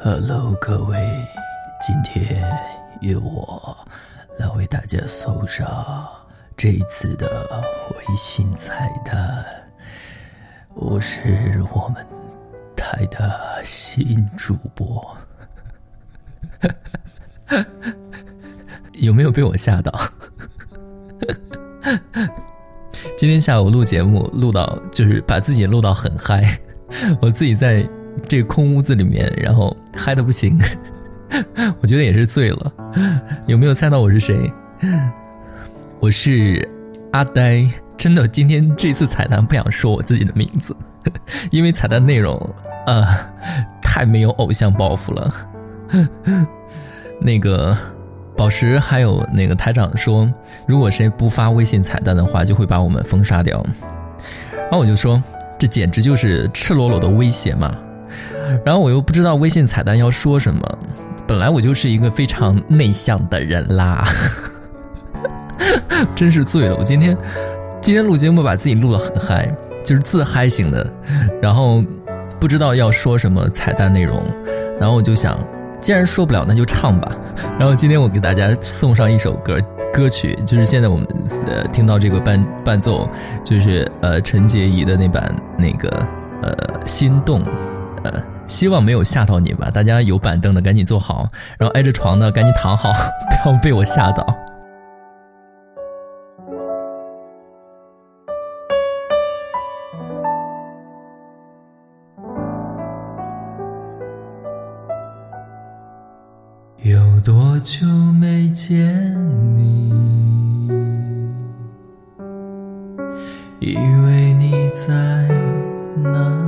Hello，各位，今天由我来为大家送上这一次的微信彩蛋。我是我们台的新主播，有没有被我吓到？今天下午录节目，录到就是把自己录到很嗨，我自己在这个空屋子里面，然后嗨的不行，我觉得也是醉了。有没有猜到我是谁？我是阿呆。真的，今天这次彩蛋不想说我自己的名字，因为彩蛋内容啊太没有偶像包袱了。那个宝石还有那个台长说，如果谁不发微信彩蛋的话，就会把我们封杀掉。然后我就说，这简直就是赤裸裸的威胁嘛。然后我又不知道微信彩蛋要说什么，本来我就是一个非常内向的人啦，真是醉了，我今天。今天录节目把自己录得很嗨，就是自嗨型的，然后不知道要说什么彩蛋内容，然后我就想，既然说不了，那就唱吧。然后今天我给大家送上一首歌，歌曲就是现在我们呃听到这个伴伴奏，就是呃陈洁仪的那版那个呃心动，呃希望没有吓到你吧。大家有板凳的赶紧坐好，然后挨着床的赶紧躺好，不要被我吓到。有多久没见你？以为你在哪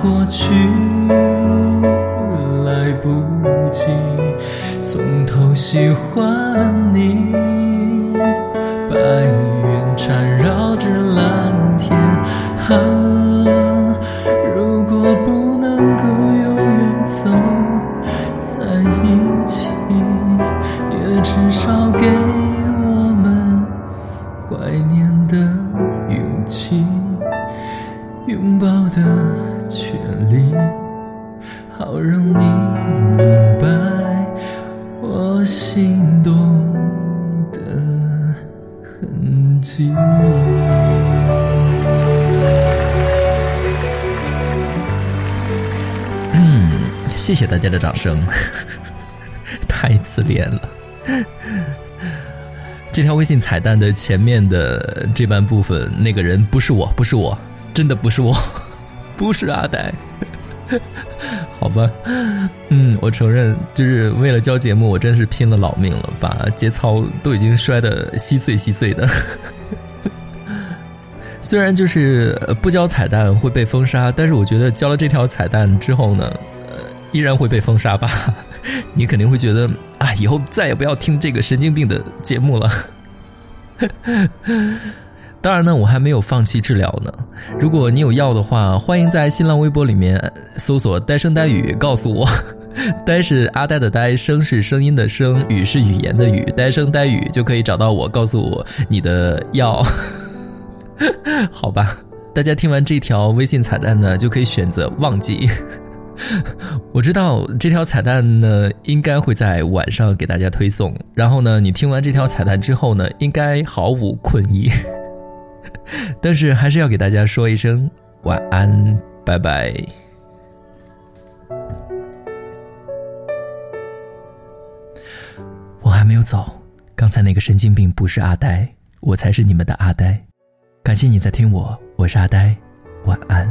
过去，来不及从头喜欢你。白云缠绕好让你明白我心动。嗯，谢谢大家的掌声，太自恋了。这条微信彩蛋的前面的这半部分，那个人不是我，不是我，真的不是我，不是阿呆。好吧，嗯，我承认，就是为了交节目，我真是拼了老命了，把节操都已经摔得稀碎稀碎的。虽然就是不交彩蛋会被封杀，但是我觉得交了这条彩蛋之后呢，依然会被封杀吧。你肯定会觉得啊，以后再也不要听这个神经病的节目了。当然呢，我还没有放弃治疗呢。如果你有药的话，欢迎在新浪微博里面搜索“呆声呆语”，告诉我。呆是阿呆的呆，声是声音的声，语是语言的语，呆声呆语就可以找到我，告诉我你的药。好吧，大家听完这条微信彩蛋呢，就可以选择忘记。我知道这条彩蛋呢，应该会在晚上给大家推送。然后呢，你听完这条彩蛋之后呢，应该毫无困意。但是还是要给大家说一声晚安，拜拜。我还没有走，刚才那个神经病不是阿呆，我才是你们的阿呆。感谢你在听我，我是阿呆，晚安。